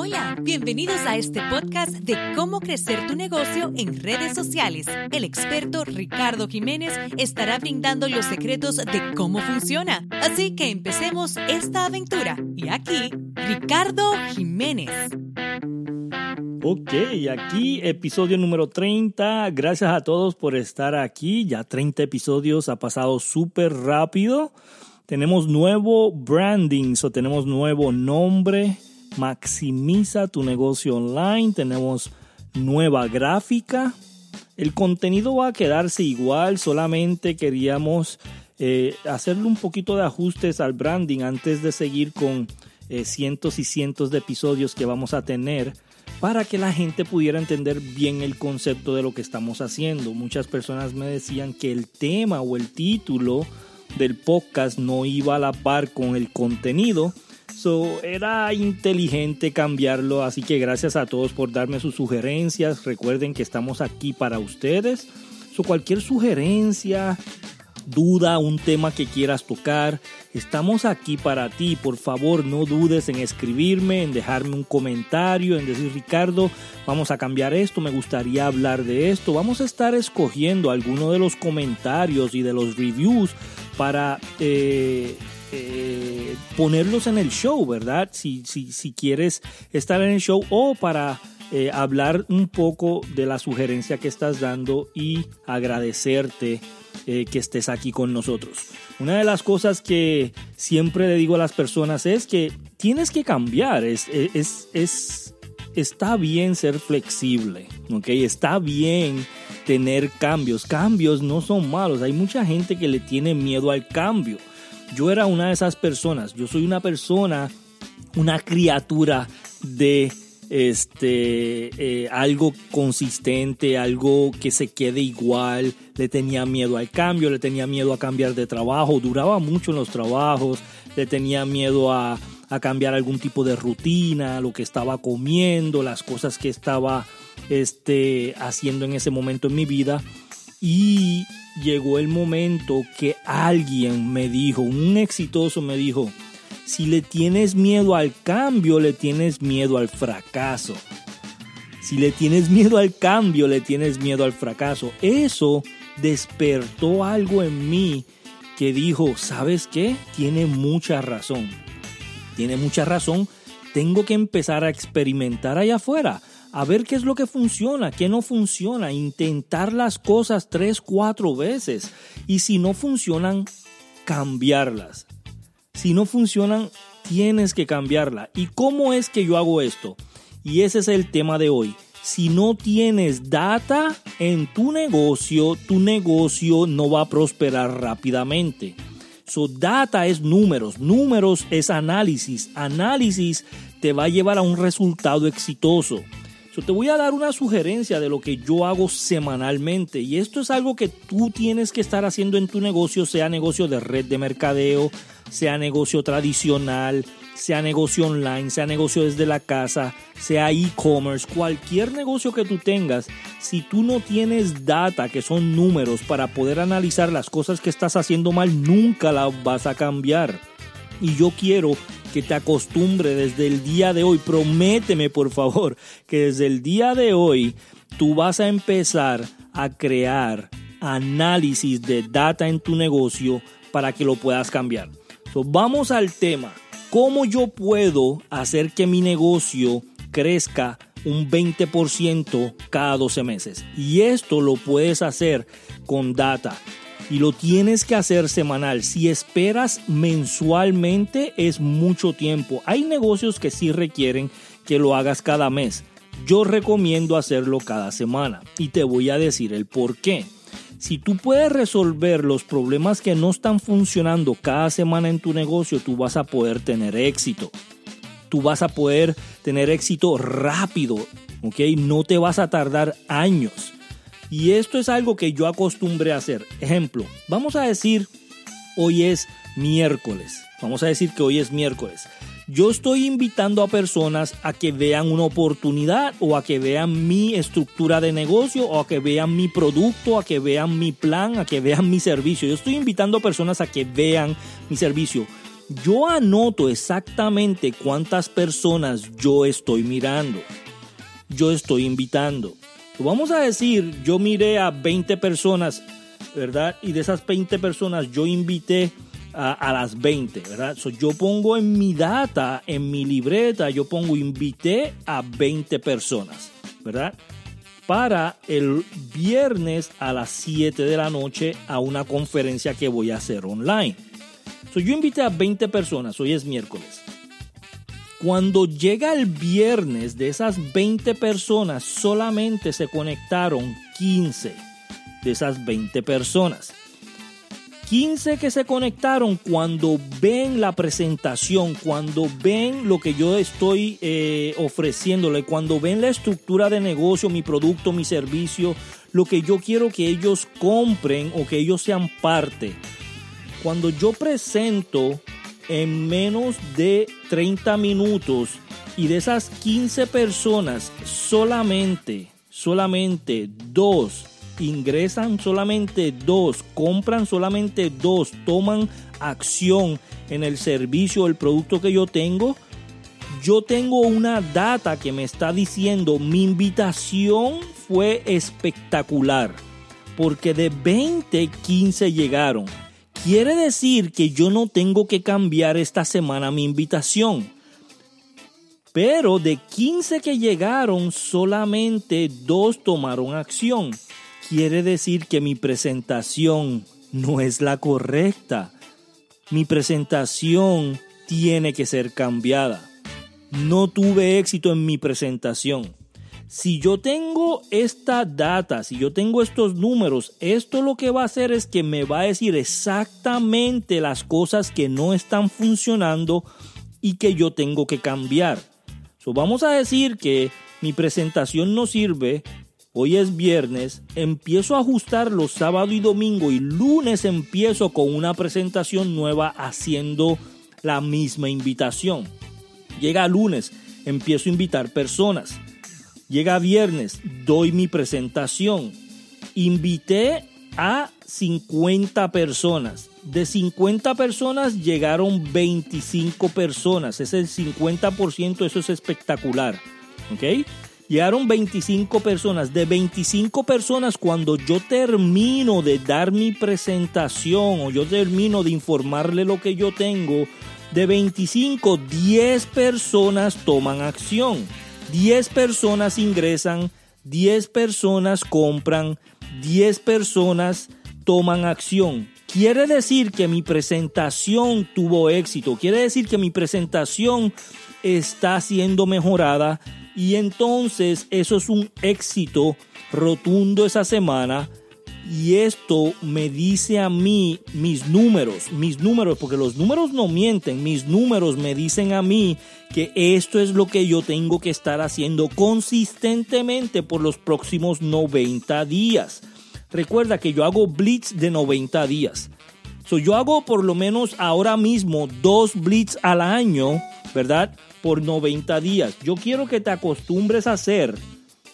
Hola, bienvenidos a este podcast de cómo crecer tu negocio en redes sociales. El experto Ricardo Jiménez estará brindando los secretos de cómo funciona. Así que empecemos esta aventura. Y aquí, Ricardo Jiménez. Ok, aquí episodio número 30. Gracias a todos por estar aquí. Ya 30 episodios, ha pasado súper rápido. Tenemos nuevo branding, o tenemos nuevo nombre. Maximiza tu negocio online. Tenemos nueva gráfica. El contenido va a quedarse igual, solamente queríamos eh, hacerle un poquito de ajustes al branding antes de seguir con eh, cientos y cientos de episodios que vamos a tener para que la gente pudiera entender bien el concepto de lo que estamos haciendo. Muchas personas me decían que el tema o el título del podcast no iba a la par con el contenido. So, era inteligente cambiarlo, así que gracias a todos por darme sus sugerencias. Recuerden que estamos aquí para ustedes. So, cualquier sugerencia, duda, un tema que quieras tocar, estamos aquí para ti. Por favor, no dudes en escribirme, en dejarme un comentario, en decir, Ricardo, vamos a cambiar esto, me gustaría hablar de esto. Vamos a estar escogiendo algunos de los comentarios y de los reviews para eh, eh, ponerlos en el show, ¿verdad? Si, si, si quieres estar en el show o para eh, hablar un poco de la sugerencia que estás dando y agradecerte que estés aquí con nosotros. Una de las cosas que siempre le digo a las personas es que tienes que cambiar, es, es, es está bien ser flexible, ¿ok? Está bien tener cambios. Cambios no son malos. Hay mucha gente que le tiene miedo al cambio. Yo era una de esas personas. Yo soy una persona, una criatura de este eh, algo consistente, algo que se quede igual. Le tenía miedo al cambio, le tenía miedo a cambiar de trabajo. Duraba mucho en los trabajos. Le tenía miedo a, a cambiar algún tipo de rutina, lo que estaba comiendo, las cosas que estaba este, haciendo en ese momento en mi vida. Y llegó el momento que alguien me dijo, un exitoso me dijo, si le tienes miedo al cambio, le tienes miedo al fracaso. Si le tienes miedo al cambio, le tienes miedo al fracaso. Eso despertó algo en mí que dijo, ¿sabes qué? Tiene mucha razón. Tiene mucha razón. Tengo que empezar a experimentar allá afuera a ver qué es lo que funciona, qué no funciona, intentar las cosas tres, cuatro veces y si no funcionan, cambiarlas. Si no funcionan, tienes que cambiarla. ¿Y cómo es que yo hago esto? Y ese es el tema de hoy. Si no tienes data en tu negocio, tu negocio no va a prosperar rápidamente. So, data es números, números es análisis, análisis te va a llevar a un resultado exitoso te voy a dar una sugerencia de lo que yo hago semanalmente y esto es algo que tú tienes que estar haciendo en tu negocio, sea negocio de red de mercadeo, sea negocio tradicional, sea negocio online, sea negocio desde la casa, sea e-commerce, cualquier negocio que tú tengas, si tú no tienes data, que son números, para poder analizar las cosas que estás haciendo mal, nunca las vas a cambiar. Y yo quiero que te acostumbre desde el día de hoy. Prométeme, por favor, que desde el día de hoy tú vas a empezar a crear análisis de data en tu negocio para que lo puedas cambiar. vamos al tema. ¿Cómo yo puedo hacer que mi negocio crezca un 20% cada 12 meses? Y esto lo puedes hacer con data y lo tienes que hacer semanal. Si esperas mensualmente es mucho tiempo. Hay negocios que sí requieren que lo hagas cada mes. Yo recomiendo hacerlo cada semana y te voy a decir el por qué. Si tú puedes resolver los problemas que no están funcionando cada semana en tu negocio, tú vas a poder tener éxito. Tú vas a poder tener éxito rápido, ¿ok? No te vas a tardar años. Y esto es algo que yo acostumbré a hacer. Ejemplo, vamos a decir, hoy es miércoles. Vamos a decir que hoy es miércoles. Yo estoy invitando a personas a que vean una oportunidad o a que vean mi estructura de negocio o a que vean mi producto, a que vean mi plan, a que vean mi servicio. Yo estoy invitando a personas a que vean mi servicio. yo anoto exactamente cuántas personas yo estoy mirando, yo estoy invitando. Vamos a decir, yo miré a 20 personas, ¿verdad? Y de esas 20 personas yo invité a, las 20, ¿verdad? yo pongo en mi data, en mi libreta, yo pongo invité a 20 personas, ¿verdad? Para el viernes a las 7 de la noche a una conferencia que voy a hacer online. So, yo invité a 20 personas, hoy es miércoles. Cuando llega el viernes, de esas 20 personas, solamente se conectaron 15 de esas 20 personas. 15 que se conectaron cuando ven la presentación, cuando ven lo que yo estoy eh, ofreciéndole, cuando ven la estructura de negocio, mi producto, mi servicio, lo que yo quiero que ellos compren o que ellos sean parte. Cuando yo presento en menos de 30 minutos y de esas 15 personas solamente, solamente dos ingresan solamente dos, compran solamente dos, toman acción en el servicio o el producto que yo tengo, yo tengo una data que me está diciendo mi invitación fue espectacular, porque de 20, 15 llegaron. Quiere decir que yo no tengo que cambiar esta semana mi invitación. Pero de 15 que llegaron, solamente dos tomaron acción quiere decir que mi presentación no es la correcta. Mi presentación tiene que ser cambiada. No tuve éxito en mi presentación. Si yo tengo esta data, si yo tengo estos números, esto lo que va a hacer es que me va a decir exactamente las cosas que no están funcionando y que yo tengo que cambiar. vamos a decir que mi presentación no sirve Hoy es viernes, empiezo a ajustar los sábado y domingo y lunes empiezo con una presentación nueva haciendo la misma invitación. Llega lunes, empiezo a invitar personas. Llega viernes, doy mi presentación. Invité a 50 personas. De 50 personas llegaron 25 personas. Es el 50%, eso es espectacular. ¿Ok? Llegaron 25 personas. De 25 personas, cuando yo termino de dar mi presentación o yo termino de informarle lo que yo tengo, de 25, 10 personas toman acción. 10 personas ingresan, 10 personas compran, 10 personas toman acción. Quiere decir que mi presentación tuvo éxito. Quiere decir que mi presentación está siendo mejorada y entonces eso es un éxito rotundo esa semana. Y esto me dice a mí mis números, mis números, porque los números no mienten, mis números me dicen a mí que esto es lo que yo tengo que estar haciendo consistentemente por los próximos 90 días. Recuerda que yo hago blitz de 90 días. So, yo hago por lo menos ahora mismo dos blitz al año, ¿verdad? por 90 días. Yo quiero que te acostumbres a hacer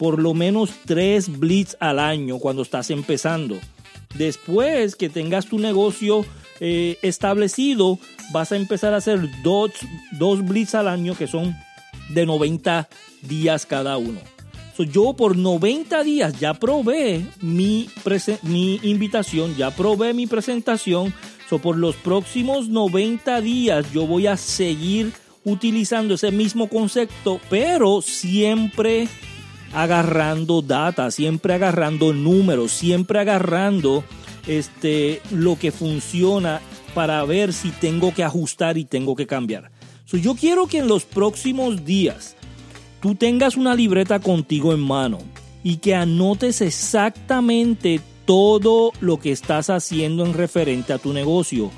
por lo menos tres blitz al año cuando estás empezando. Después que tengas tu negocio eh, establecido, vas a empezar a hacer dos, dos blitz al año que son de 90 días cada uno. yo por 90 días ya probé mi, mi invitación, ya probé mi presentación. So, por los próximos 90 días yo voy a seguir utilizando ese mismo concepto, pero siempre agarrando data, siempre agarrando números, siempre agarrando este, lo que funciona para ver si tengo que ajustar y tengo que cambiar. yo quiero que en los próximos días tú tengas una libreta contigo en mano y que anotes exactamente todo lo que estás haciendo en referente a tu negocio.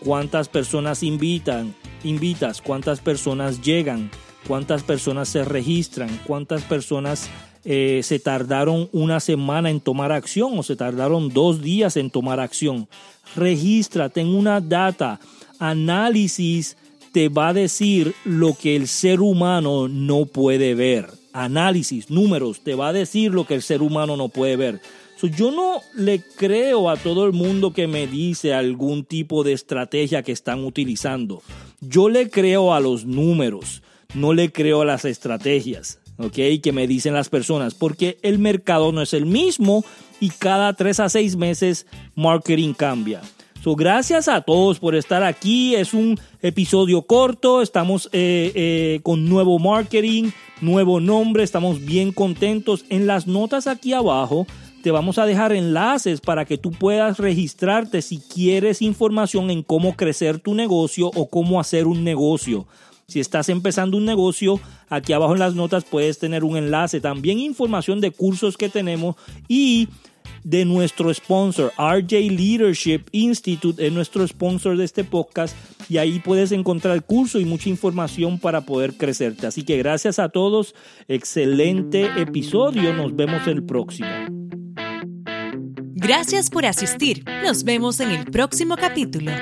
Cuántas personas invitan, invitas, cuántas personas llegan, cuántas personas se registran, cuántas personas eh, se tardaron una semana en tomar acción o se tardaron dos días en tomar acción. Registra, ten una data, análisis te va a decir lo que el ser humano no puede ver. Análisis, números, te va a decir lo que el ser humano no puede ver. yo no le creo a todo el mundo que me dice algún tipo de estrategia que están utilizando. Yo le creo a los números, no le creo a las estrategias, ¿ok? Que me dicen las personas, porque el mercado no es el mismo y cada tres a seis meses marketing cambia. So, gracias a todos por estar aquí. Es un episodio corto. Estamos eh, eh, con nuevo marketing, nuevo nombre. Estamos bien contentos. En las notas aquí abajo te vamos a dejar enlaces para que tú puedas registrarte si quieres información en cómo crecer tu negocio o cómo hacer un negocio. Si estás empezando un negocio, aquí abajo en las notas puedes tener un enlace. También información de cursos que tenemos y de nuestro sponsor, RJ Leadership Institute, es nuestro sponsor de este podcast y ahí puedes encontrar curso y mucha información para poder crecerte. Así que gracias a todos, excelente episodio, nos vemos el próximo. Gracias por asistir, nos vemos en el próximo capítulo.